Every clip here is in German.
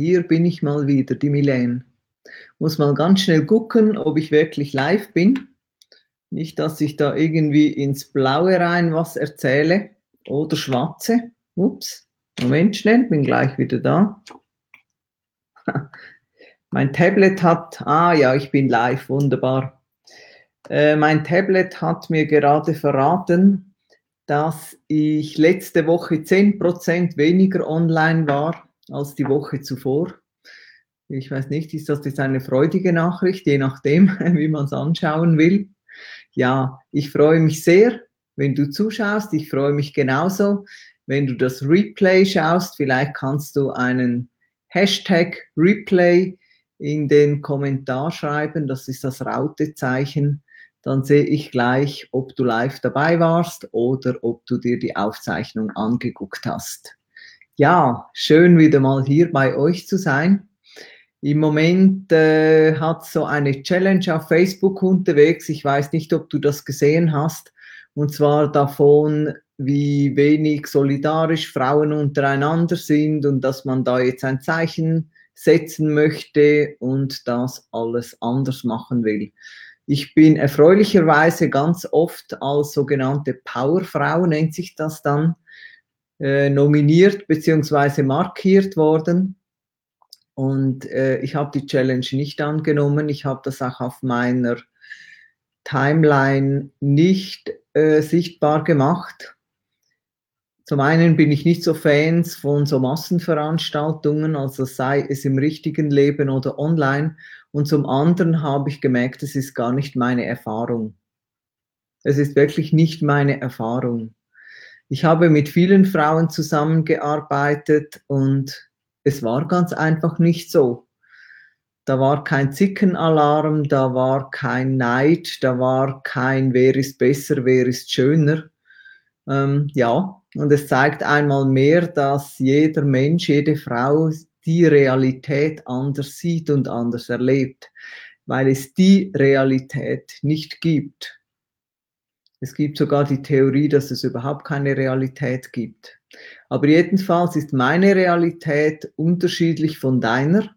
hier bin ich mal wieder, die Milene. Muss mal ganz schnell gucken, ob ich wirklich live bin. Nicht, dass ich da irgendwie ins Blaue rein was erzähle oder schwatze. Ups, Moment schnell, bin gleich wieder da. mein Tablet hat, ah ja, ich bin live, wunderbar. Äh, mein Tablet hat mir gerade verraten, dass ich letzte Woche 10% weniger online war als die Woche zuvor. Ich weiß nicht, ist das jetzt eine freudige Nachricht, je nachdem, wie man es anschauen will. Ja, ich freue mich sehr, wenn du zuschaust. Ich freue mich genauso, wenn du das Replay schaust. Vielleicht kannst du einen Hashtag Replay in den Kommentar schreiben. Das ist das Rautezeichen. Dann sehe ich gleich, ob du live dabei warst oder ob du dir die Aufzeichnung angeguckt hast. Ja, schön wieder mal hier bei euch zu sein. Im Moment äh, hat so eine Challenge auf Facebook unterwegs. Ich weiß nicht, ob du das gesehen hast. Und zwar davon, wie wenig solidarisch Frauen untereinander sind und dass man da jetzt ein Zeichen setzen möchte und das alles anders machen will. Ich bin erfreulicherweise ganz oft als sogenannte Powerfrau, nennt sich das dann, äh, nominiert bzw. markiert worden. Und äh, ich habe die Challenge nicht angenommen. Ich habe das auch auf meiner Timeline nicht äh, sichtbar gemacht. Zum einen bin ich nicht so Fans von so Massenveranstaltungen, also sei es im richtigen Leben oder online. Und zum anderen habe ich gemerkt, es ist gar nicht meine Erfahrung. Es ist wirklich nicht meine Erfahrung. Ich habe mit vielen Frauen zusammengearbeitet und es war ganz einfach nicht so. Da war kein Zickenalarm, da war kein Neid, da war kein Wer ist besser, wer ist schöner. Ähm, ja, und es zeigt einmal mehr, dass jeder Mensch, jede Frau die Realität anders sieht und anders erlebt, weil es die Realität nicht gibt. Es gibt sogar die Theorie, dass es überhaupt keine Realität gibt. Aber jedenfalls ist meine Realität unterschiedlich von deiner,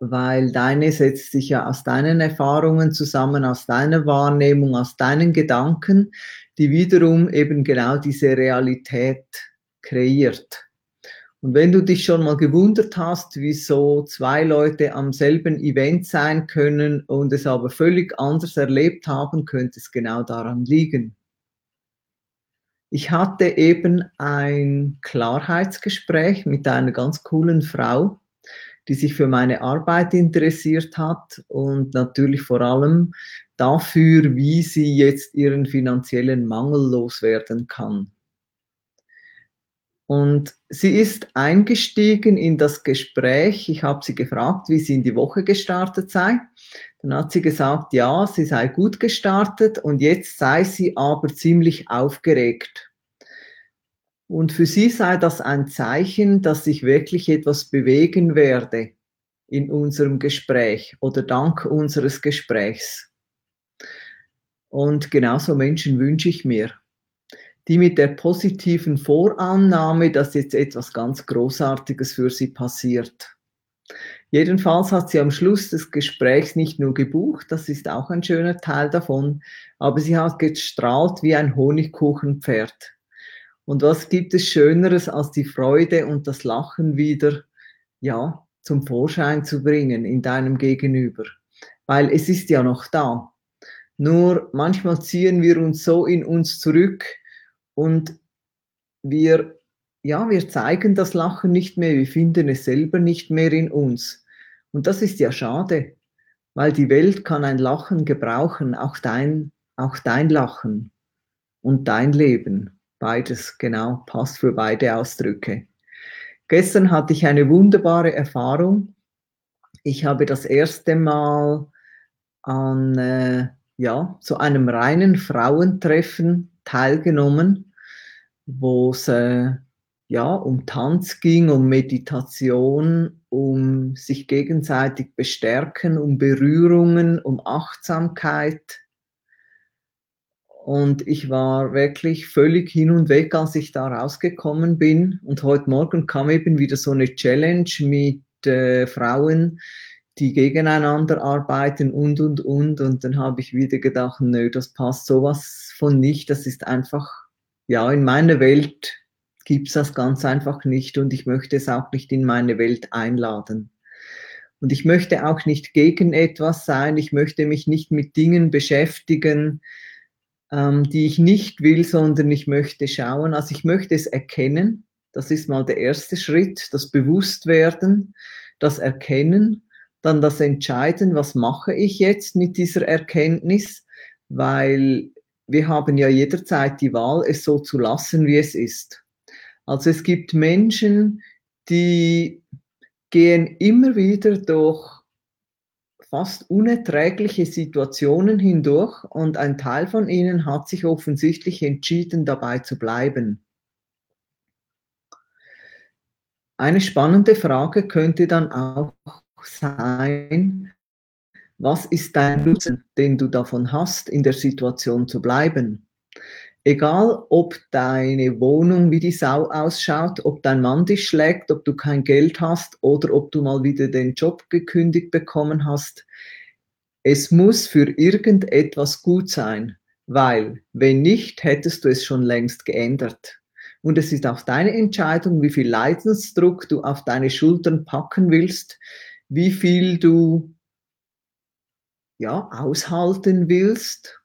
weil deine setzt sich ja aus deinen Erfahrungen zusammen, aus deiner Wahrnehmung, aus deinen Gedanken, die wiederum eben genau diese Realität kreiert. Und wenn du dich schon mal gewundert hast, wieso zwei Leute am selben Event sein können und es aber völlig anders erlebt haben, könnte es genau daran liegen. Ich hatte eben ein Klarheitsgespräch mit einer ganz coolen Frau, die sich für meine Arbeit interessiert hat und natürlich vor allem dafür, wie sie jetzt ihren finanziellen Mangel loswerden kann. Und sie ist eingestiegen in das Gespräch. Ich habe sie gefragt, wie sie in die Woche gestartet sei. Dann hat sie gesagt, ja, sie sei gut gestartet und jetzt sei sie aber ziemlich aufgeregt. Und für sie sei das ein Zeichen, dass sich wirklich etwas bewegen werde in unserem Gespräch oder dank unseres Gesprächs. Und genauso Menschen wünsche ich mir, die mit der positiven Vorannahme, dass jetzt etwas ganz Großartiges für sie passiert. Jedenfalls hat sie am Schluss des Gesprächs nicht nur gebucht, das ist auch ein schöner Teil davon, aber sie hat gestrahlt wie ein Honigkuchenpferd. Und was gibt es Schöneres, als die Freude und das Lachen wieder, ja, zum Vorschein zu bringen in deinem Gegenüber? Weil es ist ja noch da. Nur manchmal ziehen wir uns so in uns zurück und wir, ja, wir zeigen das Lachen nicht mehr, wir finden es selber nicht mehr in uns. Und das ist ja schade, weil die Welt kann ein Lachen gebrauchen, auch dein, auch dein Lachen und dein Leben. Beides, genau, passt für beide Ausdrücke. Gestern hatte ich eine wunderbare Erfahrung. Ich habe das erste Mal an äh, ja, zu einem reinen Frauentreffen teilgenommen, wo es äh, ja, um Tanz ging, um Meditation, um sich gegenseitig bestärken, um Berührungen, um Achtsamkeit. Und ich war wirklich völlig hin und weg, als ich da rausgekommen bin. Und heute Morgen kam eben wieder so eine Challenge mit äh, Frauen, die gegeneinander arbeiten und, und, und. Und dann habe ich wieder gedacht, nö, das passt sowas von nicht. Das ist einfach, ja, in meiner Welt gibt es das ganz einfach nicht und ich möchte es auch nicht in meine Welt einladen. Und ich möchte auch nicht gegen etwas sein, ich möchte mich nicht mit Dingen beschäftigen, ähm, die ich nicht will, sondern ich möchte schauen, also ich möchte es erkennen, das ist mal der erste Schritt, das Bewusstwerden, das Erkennen, dann das Entscheiden, was mache ich jetzt mit dieser Erkenntnis, weil wir haben ja jederzeit die Wahl, es so zu lassen, wie es ist. Also es gibt Menschen, die gehen immer wieder durch fast unerträgliche Situationen hindurch und ein Teil von ihnen hat sich offensichtlich entschieden, dabei zu bleiben. Eine spannende Frage könnte dann auch sein, was ist dein Nutzen, den du davon hast, in der Situation zu bleiben? Egal, ob deine Wohnung wie die Sau ausschaut, ob dein Mann dich schlägt, ob du kein Geld hast oder ob du mal wieder den Job gekündigt bekommen hast, es muss für irgendetwas gut sein, weil wenn nicht, hättest du es schon längst geändert. Und es ist auch deine Entscheidung, wie viel Leidensdruck du auf deine Schultern packen willst, wie viel du ja, aushalten willst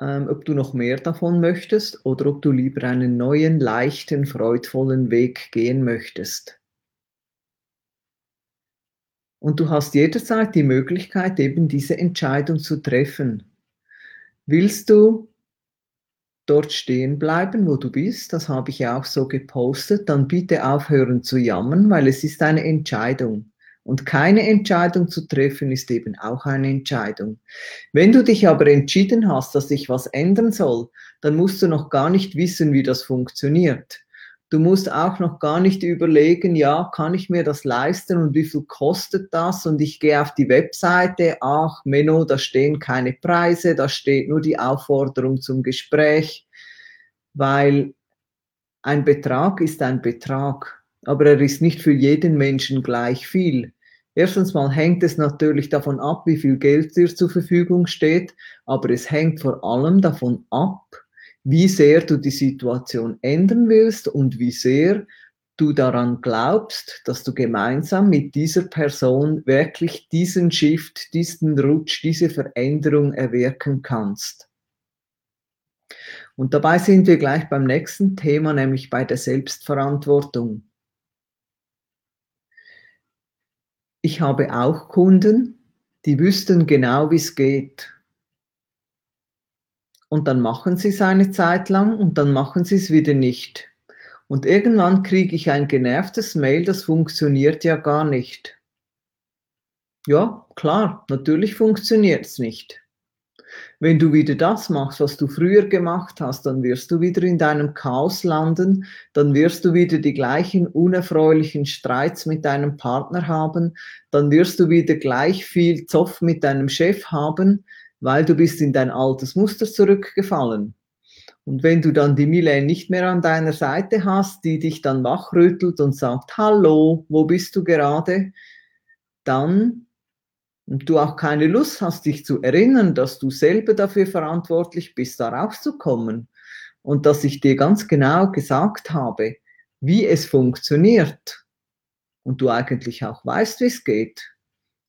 ähm, ob du noch mehr davon möchtest oder ob du lieber einen neuen, leichten, freudvollen Weg gehen möchtest. Und du hast jederzeit die Möglichkeit, eben diese Entscheidung zu treffen. Willst du dort stehen bleiben, wo du bist? Das habe ich ja auch so gepostet. Dann bitte aufhören zu jammern, weil es ist eine Entscheidung. Und keine Entscheidung zu treffen ist eben auch eine Entscheidung. Wenn du dich aber entschieden hast, dass sich was ändern soll, dann musst du noch gar nicht wissen, wie das funktioniert. Du musst auch noch gar nicht überlegen, ja, kann ich mir das leisten und wie viel kostet das? Und ich gehe auf die Webseite, ach, Menno, da stehen keine Preise, da steht nur die Aufforderung zum Gespräch, weil ein Betrag ist ein Betrag, aber er ist nicht für jeden Menschen gleich viel. Erstens mal hängt es natürlich davon ab, wie viel Geld dir zur Verfügung steht, aber es hängt vor allem davon ab, wie sehr du die Situation ändern willst und wie sehr du daran glaubst, dass du gemeinsam mit dieser Person wirklich diesen Shift, diesen Rutsch, diese Veränderung erwirken kannst. Und dabei sind wir gleich beim nächsten Thema, nämlich bei der Selbstverantwortung. Ich habe auch Kunden, die wüssten genau, wie es geht. Und dann machen sie es eine Zeit lang und dann machen sie es wieder nicht. Und irgendwann kriege ich ein genervtes Mail, das funktioniert ja gar nicht. Ja, klar, natürlich funktioniert es nicht. Wenn du wieder das machst, was du früher gemacht hast, dann wirst du wieder in deinem Chaos landen, dann wirst du wieder die gleichen unerfreulichen Streits mit deinem Partner haben, dann wirst du wieder gleich viel Zoff mit deinem Chef haben, weil du bist in dein altes Muster zurückgefallen. Und wenn du dann die Milene nicht mehr an deiner Seite hast, die dich dann wachrüttelt und sagt, hallo, wo bist du gerade? Dann und du auch keine Lust hast, dich zu erinnern, dass du selber dafür verantwortlich bist, da rauszukommen. Und dass ich dir ganz genau gesagt habe, wie es funktioniert. Und du eigentlich auch weißt, wie es geht,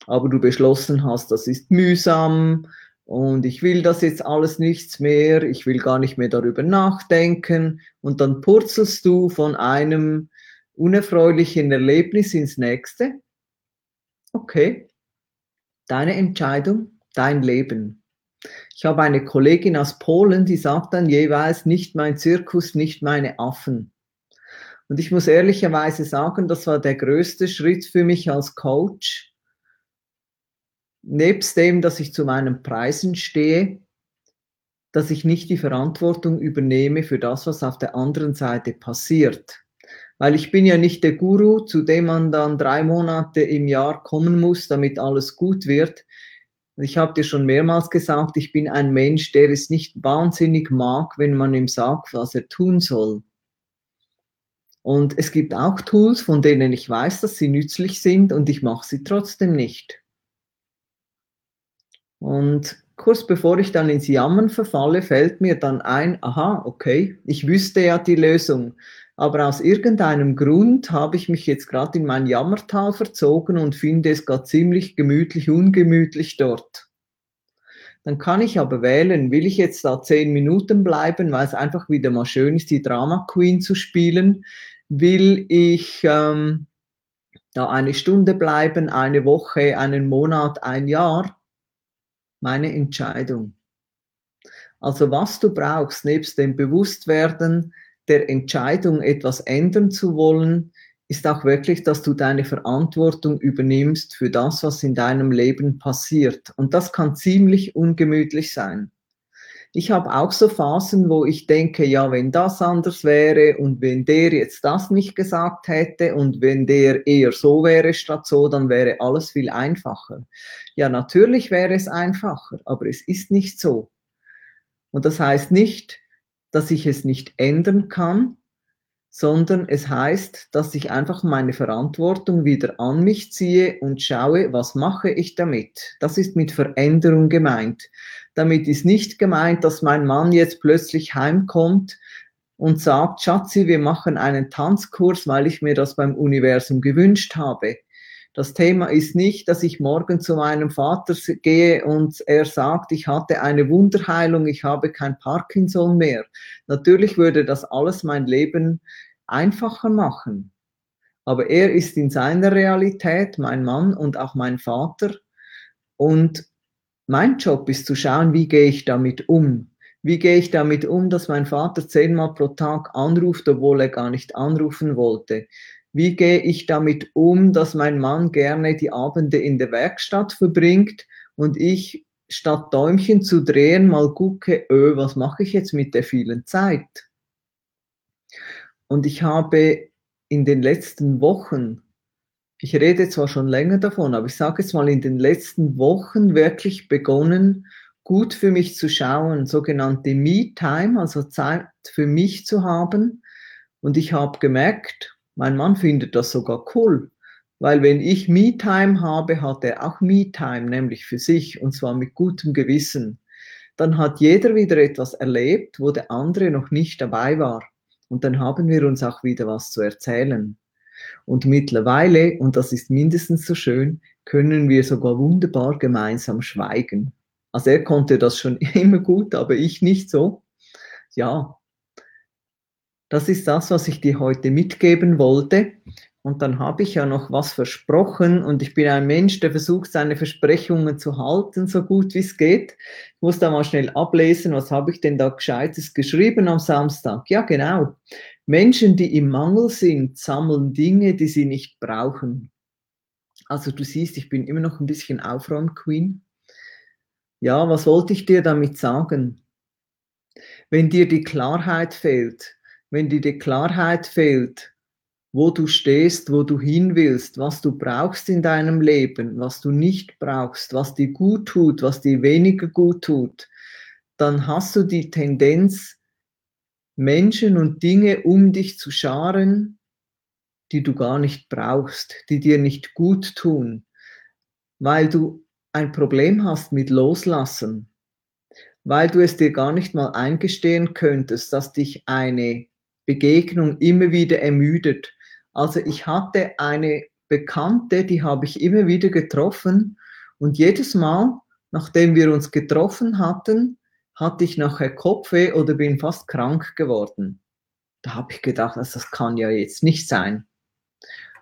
aber du beschlossen hast, das ist mühsam. Und ich will das jetzt alles nichts mehr, ich will gar nicht mehr darüber nachdenken. Und dann purzelst du von einem unerfreulichen Erlebnis ins nächste. Okay, Deine Entscheidung, dein Leben. Ich habe eine Kollegin aus Polen, die sagt dann jeweils, nicht mein Zirkus, nicht meine Affen. Und ich muss ehrlicherweise sagen, das war der größte Schritt für mich als Coach. Nebst dem, dass ich zu meinen Preisen stehe, dass ich nicht die Verantwortung übernehme für das, was auf der anderen Seite passiert. Weil ich bin ja nicht der Guru, zu dem man dann drei Monate im Jahr kommen muss, damit alles gut wird. Ich habe dir schon mehrmals gesagt, ich bin ein Mensch, der es nicht wahnsinnig mag, wenn man ihm sagt, was er tun soll. Und es gibt auch Tools, von denen ich weiß, dass sie nützlich sind und ich mache sie trotzdem nicht. Und kurz bevor ich dann ins Jammern verfalle, fällt mir dann ein, aha, okay, ich wüsste ja die Lösung. Aber aus irgendeinem Grund habe ich mich jetzt gerade in mein Jammertal verzogen und finde es gerade ziemlich gemütlich, ungemütlich dort. Dann kann ich aber wählen, will ich jetzt da zehn Minuten bleiben, weil es einfach wieder mal schön ist, die Drama Queen zu spielen? Will ich ähm, da eine Stunde bleiben, eine Woche, einen Monat, ein Jahr? Meine Entscheidung. Also was du brauchst, nebst dem Bewusstwerden der Entscheidung, etwas ändern zu wollen, ist auch wirklich, dass du deine Verantwortung übernimmst für das, was in deinem Leben passiert. Und das kann ziemlich ungemütlich sein. Ich habe auch so Phasen, wo ich denke, ja, wenn das anders wäre und wenn der jetzt das nicht gesagt hätte und wenn der eher so wäre statt so, dann wäre alles viel einfacher. Ja, natürlich wäre es einfacher, aber es ist nicht so. Und das heißt nicht, dass ich es nicht ändern kann, sondern es heißt, dass ich einfach meine Verantwortung wieder an mich ziehe und schaue, was mache ich damit. Das ist mit Veränderung gemeint. Damit ist nicht gemeint, dass mein Mann jetzt plötzlich heimkommt und sagt, Schatzi, wir machen einen Tanzkurs, weil ich mir das beim Universum gewünscht habe. Das Thema ist nicht, dass ich morgen zu meinem Vater gehe und er sagt, ich hatte eine Wunderheilung, ich habe kein Parkinson mehr. Natürlich würde das alles mein Leben einfacher machen. Aber er ist in seiner Realität mein Mann und auch mein Vater. Und mein Job ist zu schauen, wie gehe ich damit um. Wie gehe ich damit um, dass mein Vater zehnmal pro Tag anruft, obwohl er gar nicht anrufen wollte? Wie gehe ich damit um, dass mein Mann gerne die Abende in der Werkstatt verbringt und ich statt Däumchen zu drehen mal gucke, öh, was mache ich jetzt mit der vielen Zeit? Und ich habe in den letzten Wochen, ich rede zwar schon länger davon, aber ich sage jetzt mal in den letzten Wochen wirklich begonnen, gut für mich zu schauen, sogenannte Me-Time, also Zeit für mich zu haben. Und ich habe gemerkt, mein Mann findet das sogar cool, weil wenn ich Me-Time habe, hat er auch Me-Time, nämlich für sich und zwar mit gutem Gewissen. Dann hat jeder wieder etwas erlebt, wo der andere noch nicht dabei war. Und dann haben wir uns auch wieder was zu erzählen. Und mittlerweile, und das ist mindestens so schön, können wir sogar wunderbar gemeinsam schweigen. Also er konnte das schon immer gut, aber ich nicht so. Ja, das ist das, was ich dir heute mitgeben wollte. Und dann habe ich ja noch was versprochen und ich bin ein Mensch, der versucht, seine Versprechungen zu halten, so gut wie es geht. Ich muss da mal schnell ablesen, was habe ich denn da gescheites geschrieben am Samstag? Ja, genau. Menschen, die im Mangel sind, sammeln Dinge, die sie nicht brauchen. Also du siehst, ich bin immer noch ein bisschen Aufräum-Queen. Ja, was wollte ich dir damit sagen? Wenn dir die Klarheit fehlt, wenn dir die Klarheit fehlt, wo du stehst, wo du hin willst, was du brauchst in deinem Leben, was du nicht brauchst, was dir gut tut, was dir weniger gut tut, dann hast du die Tendenz, Menschen und Dinge um dich zu scharen, die du gar nicht brauchst, die dir nicht gut tun, weil du ein Problem hast mit Loslassen, weil du es dir gar nicht mal eingestehen könntest, dass dich eine Begegnung immer wieder ermüdet. Also ich hatte eine Bekannte, die habe ich immer wieder getroffen und jedes Mal, nachdem wir uns getroffen hatten, hatte ich nachher Kopfweh oder bin fast krank geworden. Da habe ich gedacht, also das kann ja jetzt nicht sein.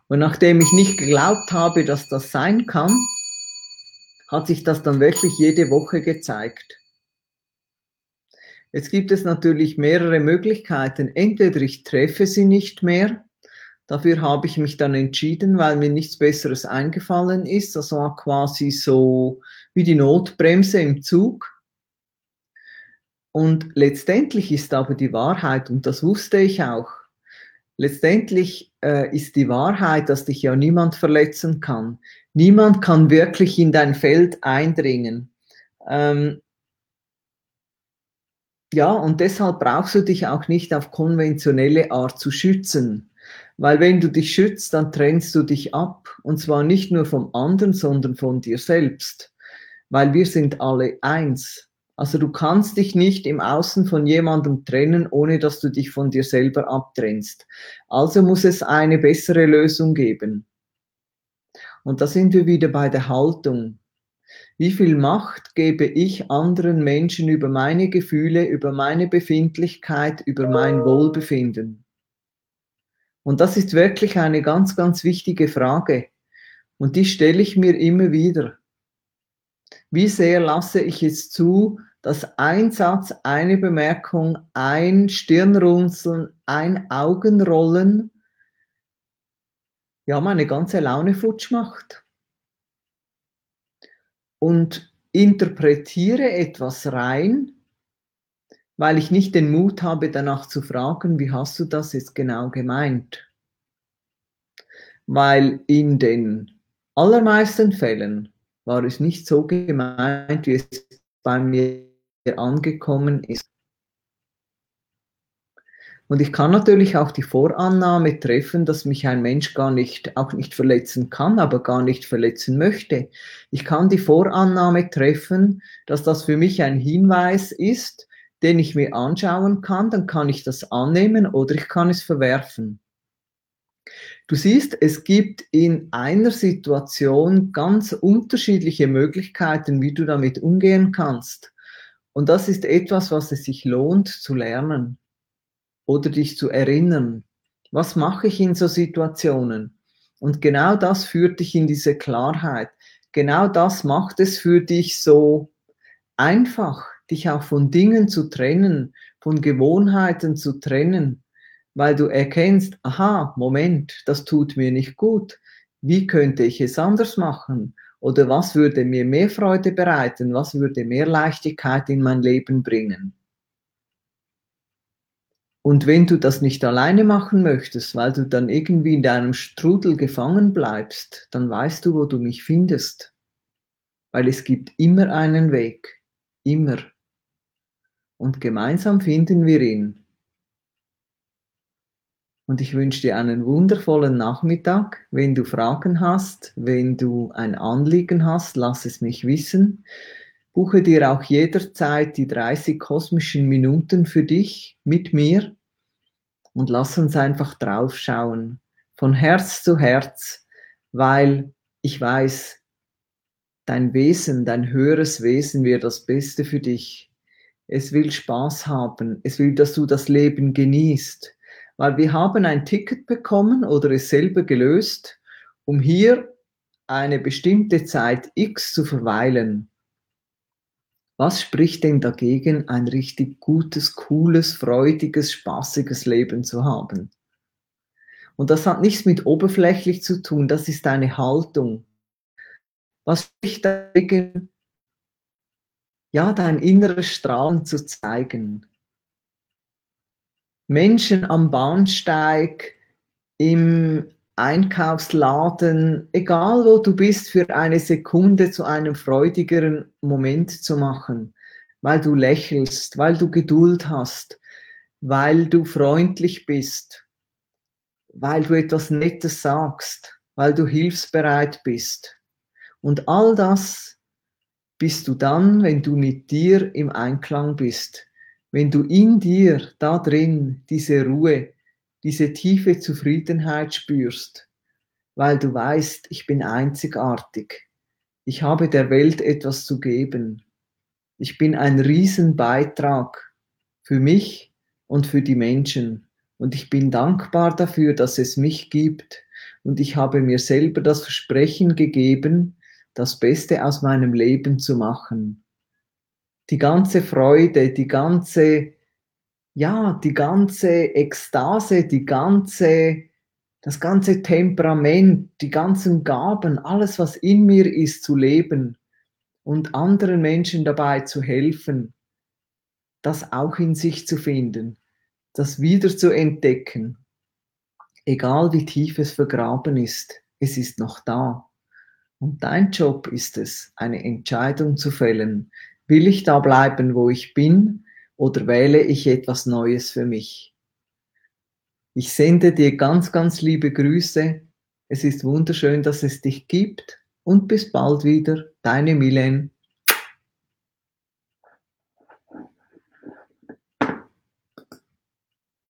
Und nachdem ich nicht geglaubt habe, dass das sein kann, hat sich das dann wirklich jede Woche gezeigt. Jetzt gibt es natürlich mehrere Möglichkeiten. Entweder ich treffe sie nicht mehr. Dafür habe ich mich dann entschieden, weil mir nichts Besseres eingefallen ist. Das war quasi so wie die Notbremse im Zug. Und letztendlich ist aber die Wahrheit, und das wusste ich auch, letztendlich äh, ist die Wahrheit, dass dich ja niemand verletzen kann. Niemand kann wirklich in dein Feld eindringen. Ähm, ja, und deshalb brauchst du dich auch nicht auf konventionelle Art zu schützen. Weil wenn du dich schützt, dann trennst du dich ab. Und zwar nicht nur vom anderen, sondern von dir selbst. Weil wir sind alle eins. Also du kannst dich nicht im Außen von jemandem trennen, ohne dass du dich von dir selber abtrennst. Also muss es eine bessere Lösung geben. Und da sind wir wieder bei der Haltung. Wie viel Macht gebe ich anderen Menschen über meine Gefühle, über meine Befindlichkeit, über mein Wohlbefinden? Und das ist wirklich eine ganz, ganz wichtige Frage. Und die stelle ich mir immer wieder. Wie sehr lasse ich es zu, dass ein Satz, eine Bemerkung, ein Stirnrunzeln, ein Augenrollen ja meine ganze Laune futsch macht? Und interpretiere etwas rein, weil ich nicht den Mut habe, danach zu fragen, wie hast du das jetzt genau gemeint? Weil in den allermeisten Fällen war es nicht so gemeint, wie es bei mir angekommen ist. Und ich kann natürlich auch die Vorannahme treffen, dass mich ein Mensch gar nicht, auch nicht verletzen kann, aber gar nicht verletzen möchte. Ich kann die Vorannahme treffen, dass das für mich ein Hinweis ist, den ich mir anschauen kann, dann kann ich das annehmen oder ich kann es verwerfen. Du siehst, es gibt in einer Situation ganz unterschiedliche Möglichkeiten, wie du damit umgehen kannst. Und das ist etwas, was es sich lohnt zu lernen oder dich zu erinnern. Was mache ich in so Situationen? Und genau das führt dich in diese Klarheit. Genau das macht es für dich so einfach, dich auch von Dingen zu trennen, von Gewohnheiten zu trennen, weil du erkennst, aha, Moment, das tut mir nicht gut. Wie könnte ich es anders machen? Oder was würde mir mehr Freude bereiten? Was würde mehr Leichtigkeit in mein Leben bringen? Und wenn du das nicht alleine machen möchtest, weil du dann irgendwie in deinem Strudel gefangen bleibst, dann weißt du, wo du mich findest. Weil es gibt immer einen Weg. Immer. Und gemeinsam finden wir ihn. Und ich wünsche dir einen wundervollen Nachmittag. Wenn du Fragen hast, wenn du ein Anliegen hast, lass es mich wissen. Buche dir auch jederzeit die 30 kosmischen Minuten für dich mit mir und lass uns einfach draufschauen, von Herz zu Herz, weil ich weiß, dein Wesen, dein höheres Wesen wird das Beste für dich. Es will Spaß haben, es will, dass du das Leben genießt, weil wir haben ein Ticket bekommen oder es selber gelöst, um hier eine bestimmte Zeit X zu verweilen. Was spricht denn dagegen, ein richtig gutes, cooles, freudiges, spaßiges Leben zu haben? Und das hat nichts mit oberflächlich zu tun, das ist eine Haltung. Was spricht dagegen, ja, dein inneres Strahlen zu zeigen? Menschen am Bahnsteig, im Einkaufsladen, egal wo du bist, für eine Sekunde zu einem freudigeren Moment zu machen, weil du lächelst, weil du Geduld hast, weil du freundlich bist, weil du etwas Nettes sagst, weil du hilfsbereit bist. Und all das bist du dann, wenn du mit dir im Einklang bist, wenn du in dir, da drin, diese Ruhe, diese tiefe Zufriedenheit spürst, weil du weißt, ich bin einzigartig. Ich habe der Welt etwas zu geben. Ich bin ein Riesenbeitrag für mich und für die Menschen. Und ich bin dankbar dafür, dass es mich gibt. Und ich habe mir selber das Versprechen gegeben, das Beste aus meinem Leben zu machen. Die ganze Freude, die ganze ja, die ganze Ekstase, die ganze, das ganze Temperament, die ganzen Gaben, alles, was in mir ist, zu leben und anderen Menschen dabei zu helfen, das auch in sich zu finden, das wieder zu entdecken, egal wie tief es vergraben ist, es ist noch da. Und dein Job ist es, eine Entscheidung zu fällen. Will ich da bleiben, wo ich bin, oder wähle ich etwas Neues für mich? Ich sende dir ganz, ganz liebe Grüße. Es ist wunderschön, dass es dich gibt und bis bald wieder. Deine Milen.